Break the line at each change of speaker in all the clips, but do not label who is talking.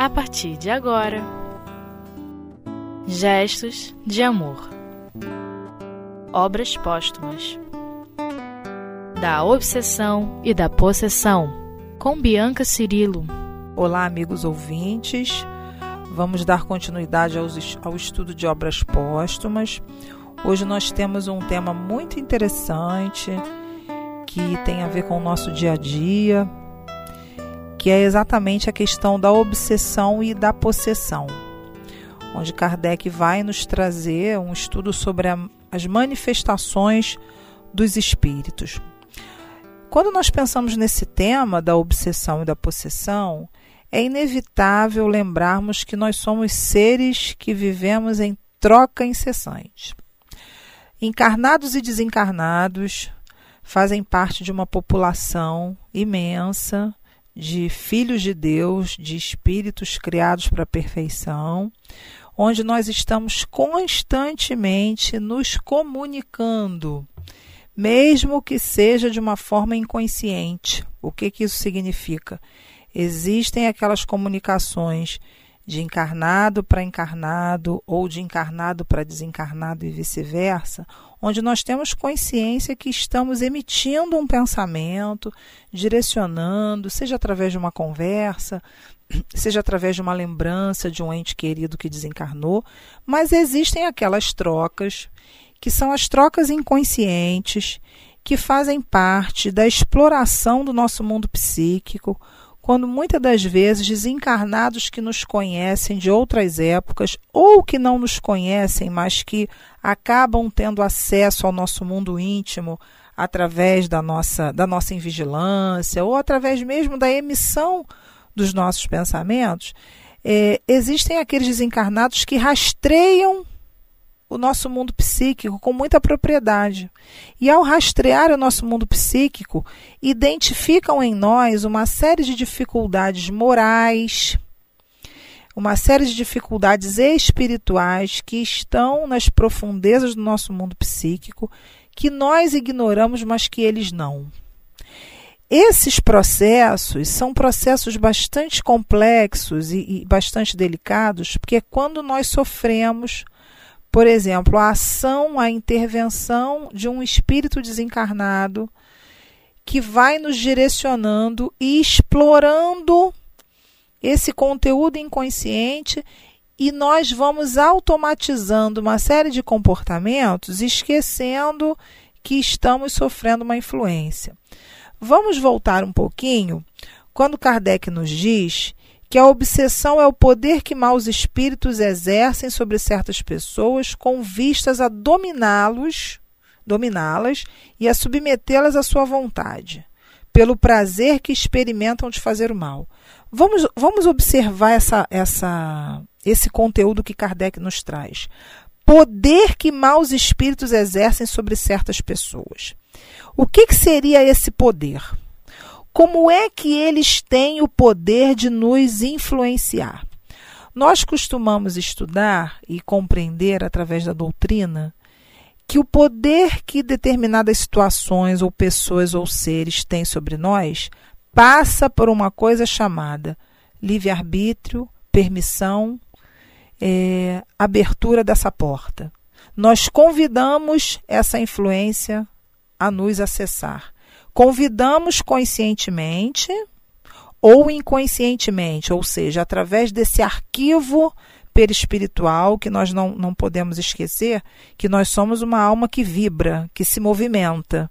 a partir de agora. Gestos de Amor Obras Póstumas Da Obsessão e da Possessão, com Bianca Cirilo.
Olá, amigos ouvintes. Vamos dar continuidade ao estudo de obras póstumas. Hoje nós temos um tema muito interessante que tem a ver com o nosso dia a dia, que é exatamente a questão da obsessão e da possessão, onde Kardec vai nos trazer um estudo sobre a, as manifestações dos espíritos. Quando nós pensamos nesse tema da obsessão e da possessão, é inevitável lembrarmos que nós somos seres que vivemos em troca incessante. Encarnados e desencarnados fazem parte de uma população imensa de filhos de Deus, de espíritos criados para a perfeição, onde nós estamos constantemente nos comunicando, mesmo que seja de uma forma inconsciente. O que, que isso significa? Existem aquelas comunicações de encarnado para encarnado ou de encarnado para desencarnado e vice-versa, onde nós temos consciência que estamos emitindo um pensamento, direcionando, seja através de uma conversa, seja através de uma lembrança de um ente querido que desencarnou, mas existem aquelas trocas que são as trocas inconscientes que fazem parte da exploração do nosso mundo psíquico quando muitas das vezes desencarnados que nos conhecem de outras épocas ou que não nos conhecem, mas que acabam tendo acesso ao nosso mundo íntimo através da nossa, da nossa invigilância ou através mesmo da emissão dos nossos pensamentos, é, existem aqueles desencarnados que rastreiam o nosso mundo psíquico com muita propriedade. E ao rastrear o nosso mundo psíquico, identificam em nós uma série de dificuldades morais, uma série de dificuldades espirituais que estão nas profundezas do nosso mundo psíquico, que nós ignoramos, mas que eles não. Esses processos são processos bastante complexos e, e bastante delicados, porque quando nós sofremos por exemplo, a ação, a intervenção de um espírito desencarnado que vai nos direcionando e explorando esse conteúdo inconsciente e nós vamos automatizando uma série de comportamentos, esquecendo que estamos sofrendo uma influência. Vamos voltar um pouquinho quando Kardec nos diz que a obsessão é o poder que maus espíritos exercem sobre certas pessoas com vistas a dominá-los, dominá-las e a submetê-las à sua vontade, pelo prazer que experimentam de fazer o mal. Vamos, vamos observar essa, essa, esse conteúdo que Kardec nos traz. Poder que maus espíritos exercem sobre certas pessoas. O que, que seria esse poder? Como é que eles têm o poder de nos influenciar? Nós costumamos estudar e compreender através da doutrina que o poder que determinadas situações ou pessoas ou seres têm sobre nós passa por uma coisa chamada livre-arbítrio, permissão, é, abertura dessa porta. Nós convidamos essa influência a nos acessar convidamos conscientemente ou inconscientemente, ou seja, através desse arquivo perispiritual que nós não, não podemos esquecer que nós somos uma alma que vibra, que se movimenta.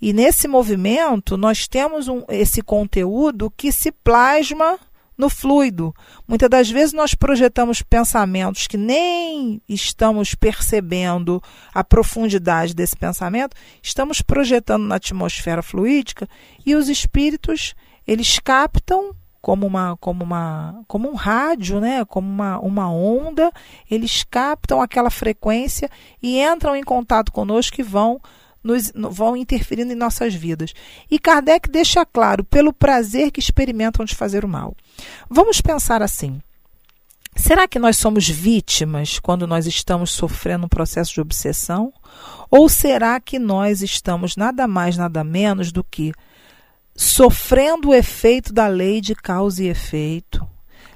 E nesse movimento nós temos um, esse conteúdo que se plasma no fluido. Muitas das vezes nós projetamos pensamentos que nem estamos percebendo a profundidade desse pensamento, estamos projetando na atmosfera fluídica e os espíritos, eles captam como uma como uma como um rádio, né, como uma, uma onda, eles captam aquela frequência e entram em contato conosco e vão nos, vão interferindo em nossas vidas. E Kardec deixa claro, pelo prazer que experimentam de fazer o mal. Vamos pensar assim. Será que nós somos vítimas quando nós estamos sofrendo um processo de obsessão? Ou será que nós estamos nada mais, nada menos do que sofrendo o efeito da lei de causa e efeito,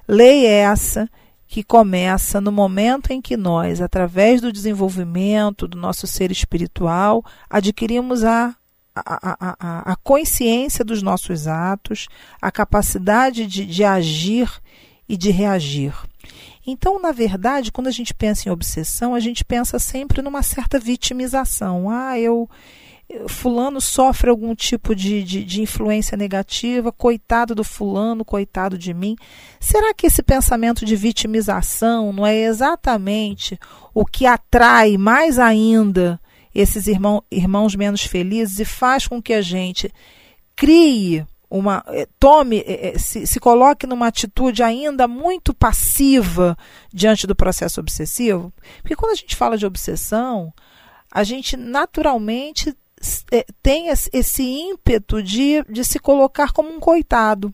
Lei essa que começa no momento em que nós, através do desenvolvimento do nosso ser espiritual, adquirimos a, a, a, a consciência dos nossos atos, a capacidade de, de agir e de reagir. Então, na verdade, quando a gente pensa em obsessão, a gente pensa sempre numa certa vitimização. Ah, eu fulano sofre algum tipo de, de, de, influência negativa, coitado do fulano, coitado de mim. Será que esse pensamento de vitimização não é exatamente o que atrai mais ainda esses irmão, irmãos menos felizes e faz com que a gente crie uma eh, tome eh, eh, se, se coloque numa atitude ainda muito passiva diante do processo obsessivo porque quando a gente fala de obsessão a gente naturalmente tem esse ímpeto de, de se colocar como um coitado.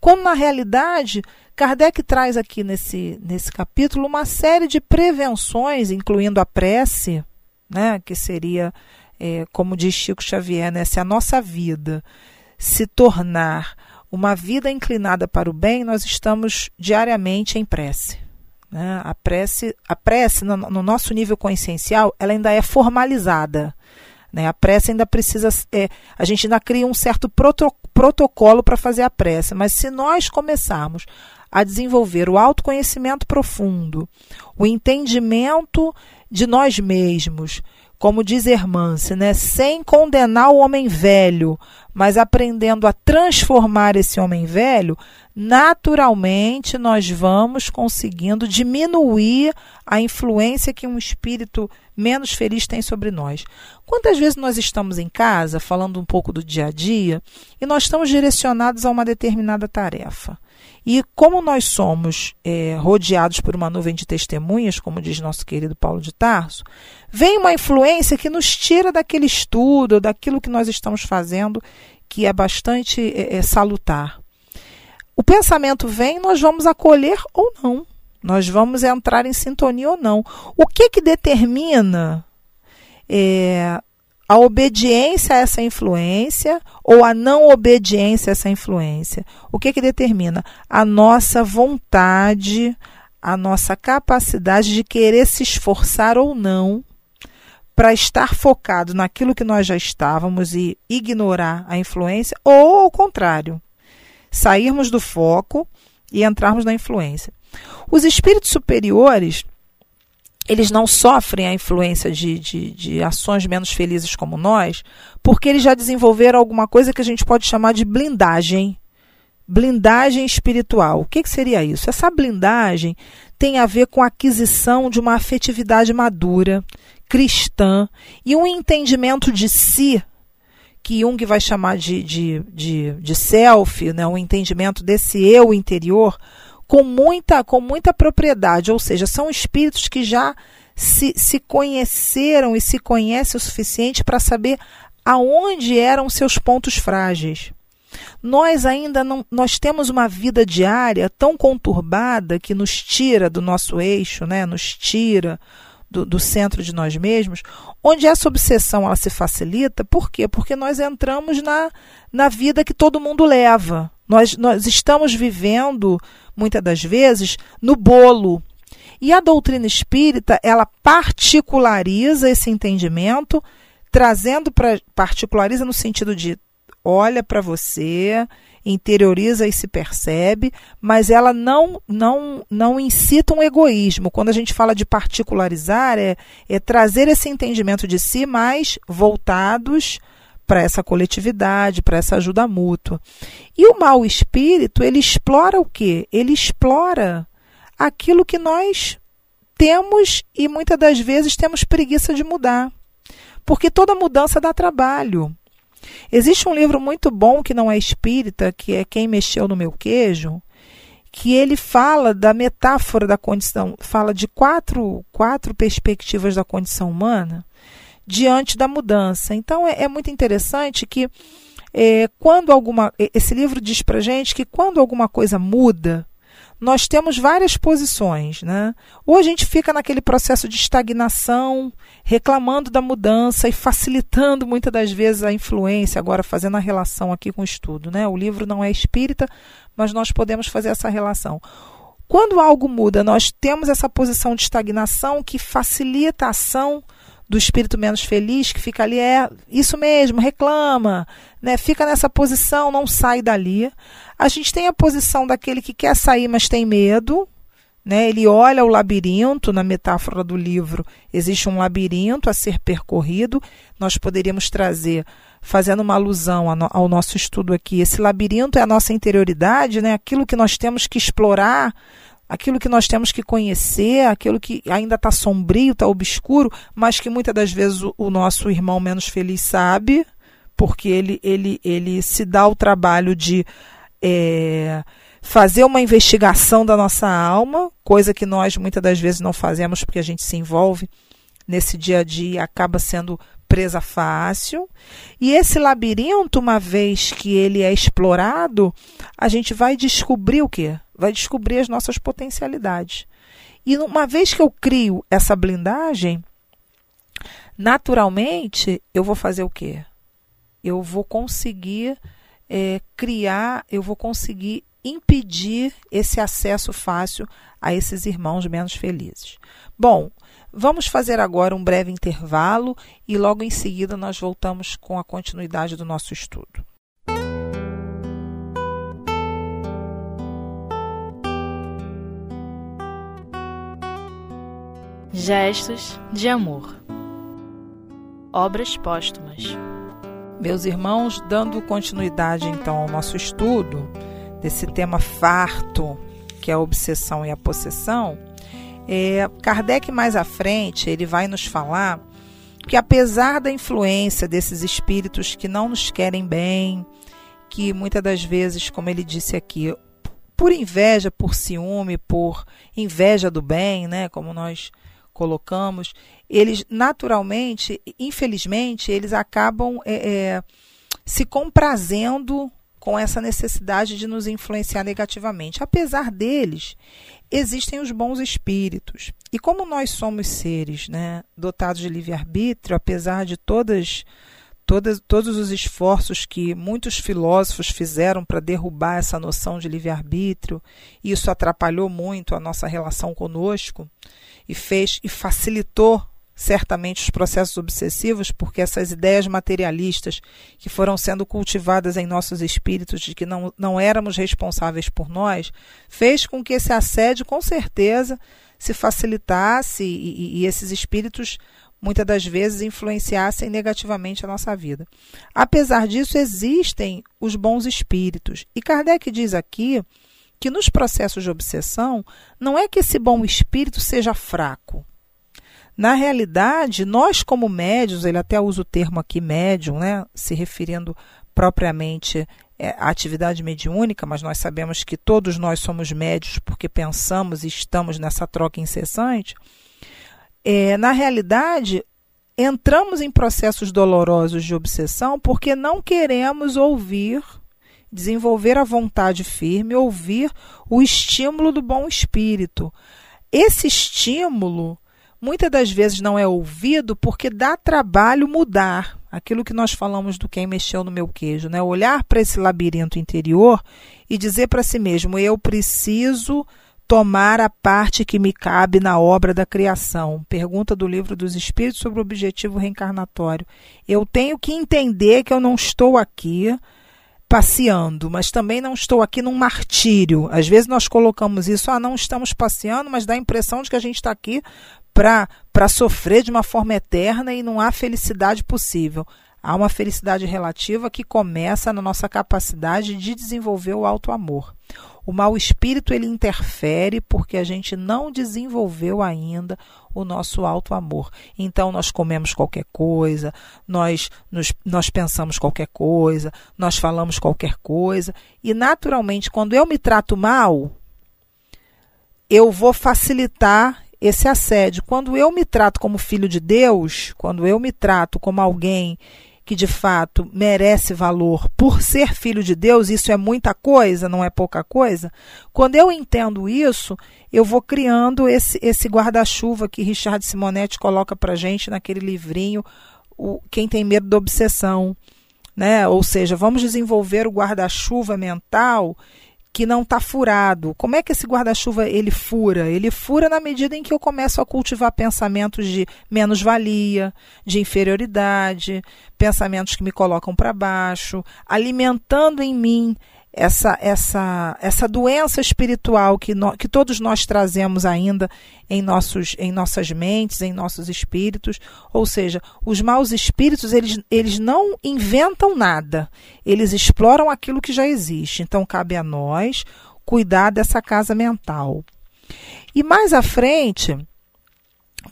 Quando, na realidade, Kardec traz aqui nesse, nesse capítulo uma série de prevenções, incluindo a prece, né, que seria, é, como diz Chico Xavier, né, se a nossa vida se tornar uma vida inclinada para o bem, nós estamos diariamente em prece. Né? A prece, a prece no, no nosso nível consciencial, ela ainda é formalizada. Né? A prece ainda precisa. É, a gente ainda cria um certo proto, protocolo para fazer a prece, mas se nós começarmos a desenvolver o autoconhecimento profundo, o entendimento de nós mesmos, como diz Hermance, né? sem condenar o homem velho, mas aprendendo a transformar esse homem velho, naturalmente nós vamos conseguindo diminuir a influência que um espírito menos feliz tem sobre nós. Quantas vezes nós estamos em casa, falando um pouco do dia a dia, e nós estamos direcionados a uma determinada tarefa? E como nós somos é, rodeados por uma nuvem de testemunhas, como diz nosso querido Paulo de Tarso, vem uma influência que nos tira daquele estudo, daquilo que nós estamos fazendo, que é bastante é, é, salutar. O pensamento vem, nós vamos acolher ou não. Nós vamos entrar em sintonia ou não. O que, que determina é, a obediência a essa influência ou a não obediência a essa influência? O que, que determina? A nossa vontade, a nossa capacidade de querer se esforçar ou não para estar focado naquilo que nós já estávamos e ignorar a influência, ou ao contrário, sairmos do foco e entrarmos na influência. Os espíritos superiores, eles não sofrem a influência de, de, de, ações menos felizes como nós, porque eles já desenvolveram alguma coisa que a gente pode chamar de blindagem. Blindagem espiritual. O que, que seria isso? Essa blindagem tem a ver com a aquisição de uma afetividade madura, cristã, e um entendimento de si que Jung vai chamar de, de, de, de self, né, um entendimento desse eu interior, com muita, com muita propriedade, ou seja, são espíritos que já se, se conheceram e se conhecem o suficiente para saber aonde eram seus pontos frágeis. Nós ainda não, nós temos uma vida diária tão conturbada que nos tira do nosso eixo, né? Nos tira do, do, centro de nós mesmos, onde essa obsessão ela se facilita, por quê? Porque nós entramos na, na vida que todo mundo leva. Nós, nós estamos vivendo muitas das vezes, no bolo. E a doutrina espírita, ela particulariza esse entendimento, trazendo para particulariza no sentido de olha para você, interioriza e se percebe, mas ela não não não incita um egoísmo. Quando a gente fala de particularizar, é, é trazer esse entendimento de si mais voltados para essa coletividade, para essa ajuda mútua. E o mau espírito, ele explora o quê? Ele explora aquilo que nós temos e muitas das vezes temos preguiça de mudar. Porque toda mudança dá trabalho. Existe um livro muito bom que não é espírita, que é Quem Mexeu no Meu Queijo, que ele fala da metáfora da condição, fala de quatro, quatro perspectivas da condição humana diante da mudança. Então é, é muito interessante que é, quando alguma. Esse livro diz para gente que quando alguma coisa muda, nós temos várias posições, né? Ou a gente fica naquele processo de estagnação, reclamando da mudança e facilitando muitas das vezes a influência, agora fazendo a relação aqui com o estudo, né? O livro não é espírita, mas nós podemos fazer essa relação. Quando algo muda, nós temos essa posição de estagnação que facilita a ação do espírito menos feliz, que fica ali, é isso mesmo, reclama, né? fica nessa posição, não sai dali. A gente tem a posição daquele que quer sair, mas tem medo, né? Ele olha o labirinto, na metáfora do livro, existe um labirinto a ser percorrido. Nós poderíamos trazer, fazendo uma alusão ao nosso estudo aqui, esse labirinto é a nossa interioridade, né? aquilo que nós temos que explorar, aquilo que nós temos que conhecer, aquilo que ainda está sombrio, está obscuro, mas que muitas das vezes o, o nosso irmão menos feliz sabe, porque ele, ele, ele se dá o trabalho de. É, fazer uma investigação da nossa alma, coisa que nós muitas das vezes não fazemos porque a gente se envolve nesse dia a dia acaba sendo presa fácil. E esse labirinto, uma vez que ele é explorado, a gente vai descobrir o quê? Vai descobrir as nossas potencialidades. E uma vez que eu crio essa blindagem, naturalmente eu vou fazer o quê? Eu vou conseguir é, criar, eu vou conseguir impedir esse acesso fácil a esses irmãos menos felizes. Bom, vamos fazer agora um breve intervalo e logo em seguida nós voltamos com a continuidade do nosso estudo.
Gestos de amor. Obras póstumas.
Meus irmãos, dando continuidade então ao nosso estudo, desse tema farto, que é a obsessão e a possessão, é, Kardec mais à frente ele vai nos falar que apesar da influência desses espíritos que não nos querem bem, que muitas das vezes, como ele disse aqui, por inveja, por ciúme, por inveja do bem, né, como nós colocamos, eles naturalmente, infelizmente, eles acabam é, é, se comprazendo com essa necessidade de nos influenciar negativamente. Apesar deles, existem os bons espíritos. E como nós somos seres né, dotados de livre-arbítrio, apesar de todas, todas, todos os esforços que muitos filósofos fizeram para derrubar essa noção de livre-arbítrio, isso atrapalhou muito a nossa relação conosco e fez e facilitou certamente os processos obsessivos, porque essas ideias materialistas que foram sendo cultivadas em nossos espíritos de que não, não éramos responsáveis por nós, fez com que esse assédio, com certeza, se facilitasse e, e, e esses espíritos muitas das vezes influenciassem negativamente a nossa vida. Apesar disso, existem os bons espíritos. E Kardec diz aqui que nos processos de obsessão, não é que esse bom espírito seja fraco. Na realidade, nós como médios, ele até usa o termo aqui médium, né, se referindo propriamente é, à atividade mediúnica, mas nós sabemos que todos nós somos médios porque pensamos e estamos nessa troca incessante. É, na realidade, entramos em processos dolorosos de obsessão porque não queremos ouvir, desenvolver a vontade firme, ouvir o estímulo do bom espírito. Esse estímulo muitas das vezes não é ouvido porque dá trabalho mudar. Aquilo que nós falamos do quem mexeu no meu queijo, né? Olhar para esse labirinto interior e dizer para si mesmo: eu preciso tomar a parte que me cabe na obra da criação. Pergunta do livro dos Espíritos sobre o objetivo reencarnatório. Eu tenho que entender que eu não estou aqui passeando, mas também não estou aqui num martírio. Às vezes nós colocamos isso, ah, não estamos passeando, mas dá a impressão de que a gente está aqui para sofrer de uma forma eterna e não há felicidade possível. Há uma felicidade relativa que começa na nossa capacidade de desenvolver o alto amor. O mau espírito ele interfere porque a gente não desenvolveu ainda o nosso alto amor. Então nós comemos qualquer coisa, nós, nos, nós pensamos qualquer coisa, nós falamos qualquer coisa e naturalmente quando eu me trato mal, eu vou facilitar esse assédio. Quando eu me trato como filho de Deus, quando eu me trato como alguém que de fato merece valor por ser filho de Deus, isso é muita coisa, não é pouca coisa. Quando eu entendo isso, eu vou criando esse, esse guarda-chuva que Richard Simonetti coloca para gente naquele livrinho, o, Quem Tem Medo da Obsessão. Né? Ou seja, vamos desenvolver o guarda-chuva mental que não está furado. Como é que esse guarda-chuva ele fura? Ele fura na medida em que eu começo a cultivar pensamentos de menos-valia, de inferioridade, pensamentos que me colocam para baixo, alimentando em mim essa, essa, essa doença espiritual que, no, que todos nós trazemos ainda em, nossos, em nossas mentes, em nossos espíritos. Ou seja, os maus espíritos, eles, eles não inventam nada, eles exploram aquilo que já existe. Então, cabe a nós cuidar dessa casa mental. E mais à frente,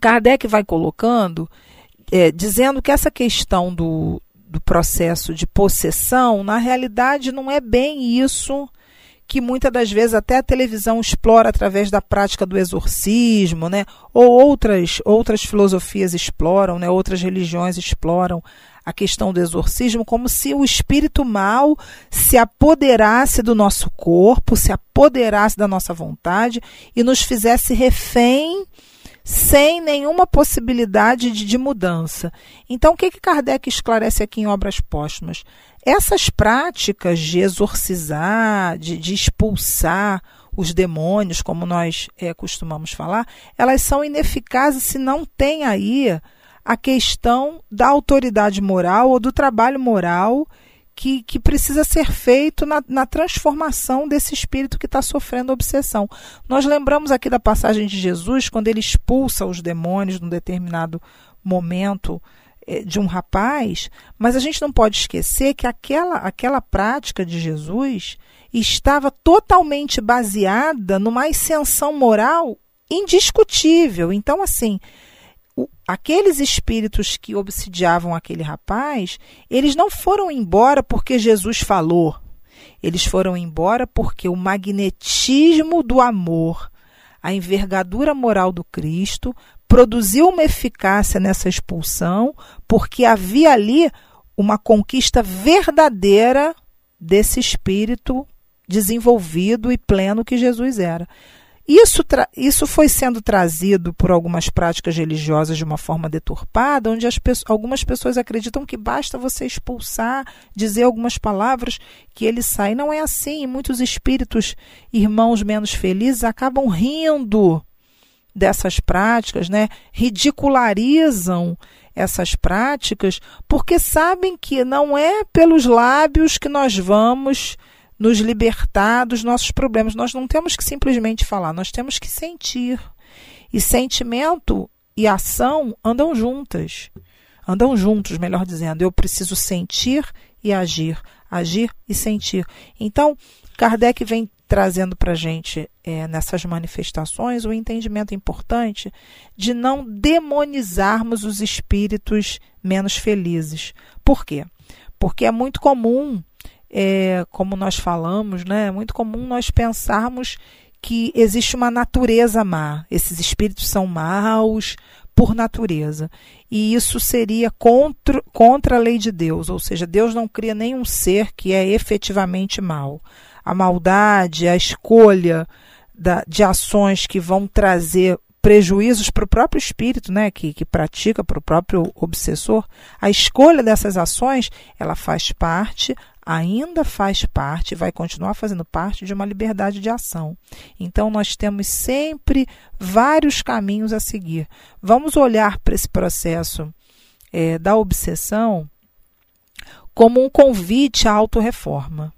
Kardec vai colocando, é, dizendo que essa questão do, do processo de possessão, na realidade não é bem isso que muitas das vezes até a televisão explora através da prática do exorcismo, né? Ou outras outras filosofias exploram, né? Outras religiões exploram a questão do exorcismo como se o espírito mal se apoderasse do nosso corpo, se apoderasse da nossa vontade e nos fizesse refém sem nenhuma possibilidade de, de mudança. Então, o que, que Kardec esclarece aqui em Obras Póstumas? Essas práticas de exorcizar, de, de expulsar os demônios, como nós é, costumamos falar, elas são ineficazes se não tem aí a questão da autoridade moral ou do trabalho moral que, que precisa ser feito na, na transformação desse espírito que está sofrendo obsessão. Nós lembramos aqui da passagem de Jesus, quando ele expulsa os demônios num determinado momento eh, de um rapaz, mas a gente não pode esquecer que aquela, aquela prática de Jesus estava totalmente baseada numa ascensão moral indiscutível. Então, assim, aqueles espíritos que obsidiavam aquele rapaz, eles não foram embora porque Jesus falou. Eles foram embora porque o magnetismo do amor, a envergadura moral do Cristo, produziu uma eficácia nessa expulsão, porque havia ali uma conquista verdadeira desse espírito desenvolvido e pleno que Jesus era. Isso, isso foi sendo trazido por algumas práticas religiosas de uma forma deturpada, onde as algumas pessoas acreditam que basta você expulsar, dizer algumas palavras que ele sai. Não é assim. Muitos espíritos, irmãos menos felizes, acabam rindo dessas práticas, né? ridicularizam essas práticas, porque sabem que não é pelos lábios que nós vamos nos libertar dos nossos problemas. Nós não temos que simplesmente falar, nós temos que sentir. E sentimento e ação andam juntas. Andam juntos, melhor dizendo. Eu preciso sentir e agir. Agir e sentir. Então, Kardec vem trazendo para a gente é, nessas manifestações o entendimento importante de não demonizarmos os espíritos menos felizes. Por quê? Porque é muito comum é, como nós falamos, né, é muito comum nós pensarmos que existe uma natureza má. Esses espíritos são maus por natureza. E isso seria contra, contra a lei de Deus, ou seja, Deus não cria nenhum ser que é efetivamente mal. A maldade, a escolha da, de ações que vão trazer prejuízos para o próprio espírito, né, que, que pratica para o próprio obsessor, a escolha dessas ações, ela faz parte ainda faz parte, vai continuar fazendo parte de uma liberdade de ação. Então, nós temos sempre vários caminhos a seguir. Vamos olhar para esse processo é, da obsessão como um convite à autorreforma.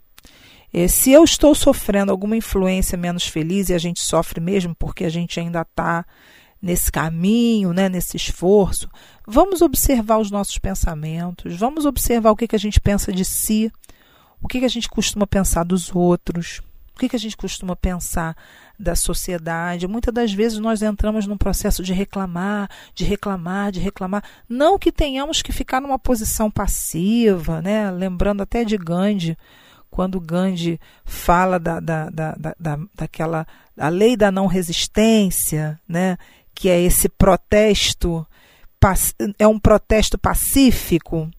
É, se eu estou sofrendo alguma influência menos feliz, e a gente sofre mesmo porque a gente ainda está nesse caminho, né, nesse esforço, vamos observar os nossos pensamentos, vamos observar o que, que a gente pensa de si, o que, que a gente costuma pensar dos outros, o que, que a gente costuma pensar da sociedade. Muitas das vezes nós entramos num processo de reclamar, de reclamar, de reclamar. Não que tenhamos que ficar numa posição passiva, né? lembrando até de Gandhi, quando Gandhi fala da, da, da, da, daquela a lei da não resistência, né? que é esse protesto, é um protesto pacífico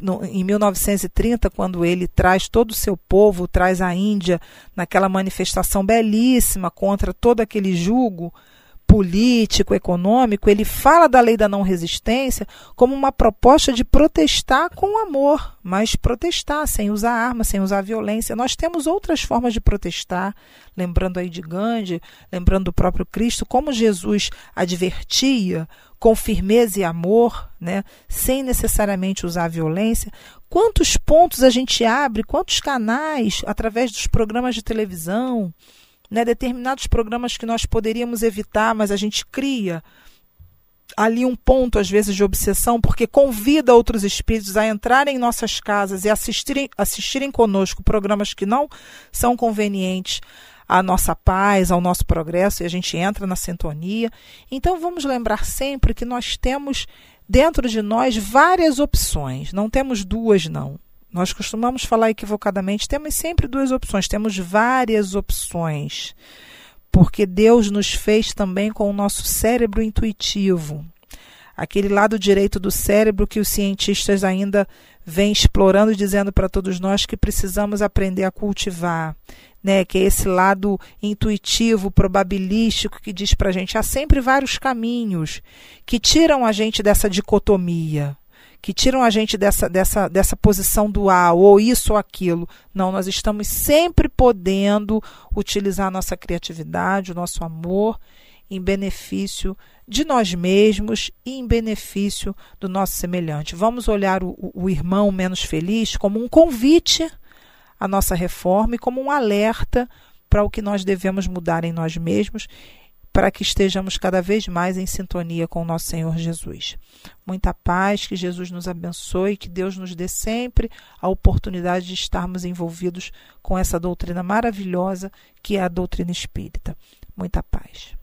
no, em 1930, quando ele traz todo o seu povo, traz a Índia naquela manifestação belíssima contra todo aquele jugo, político, econômico, ele fala da lei da não resistência como uma proposta de protestar com amor, mas protestar sem usar arma, sem usar violência. Nós temos outras formas de protestar, lembrando aí de Gandhi, lembrando do próprio Cristo, como Jesus advertia com firmeza e amor, né, sem necessariamente usar violência. Quantos pontos a gente abre, quantos canais através dos programas de televisão, né, determinados programas que nós poderíamos evitar, mas a gente cria ali um ponto, às vezes, de obsessão, porque convida outros espíritos a entrarem em nossas casas e assistirem, assistirem conosco programas que não são convenientes à nossa paz, ao nosso progresso, e a gente entra na sintonia. Então, vamos lembrar sempre que nós temos dentro de nós várias opções, não temos duas, não. Nós costumamos falar equivocadamente, temos sempre duas opções, temos várias opções, porque Deus nos fez também com o nosso cérebro intuitivo, aquele lado direito do cérebro que os cientistas ainda vêm explorando, dizendo para todos nós que precisamos aprender a cultivar. Né, que é esse lado intuitivo, probabilístico, que diz para a gente há sempre vários caminhos que tiram a gente dessa dicotomia que tiram a gente dessa, dessa, dessa posição dual, ou isso ou aquilo. Não, nós estamos sempre podendo utilizar a nossa criatividade, o nosso amor em benefício de nós mesmos e em benefício do nosso semelhante. Vamos olhar o, o irmão menos feliz como um convite à nossa reforma e como um alerta para o que nós devemos mudar em nós mesmos para que estejamos cada vez mais em sintonia com o nosso Senhor Jesus. Muita paz, que Jesus nos abençoe, que Deus nos dê sempre a oportunidade de estarmos envolvidos com essa doutrina maravilhosa que é a doutrina espírita. Muita paz.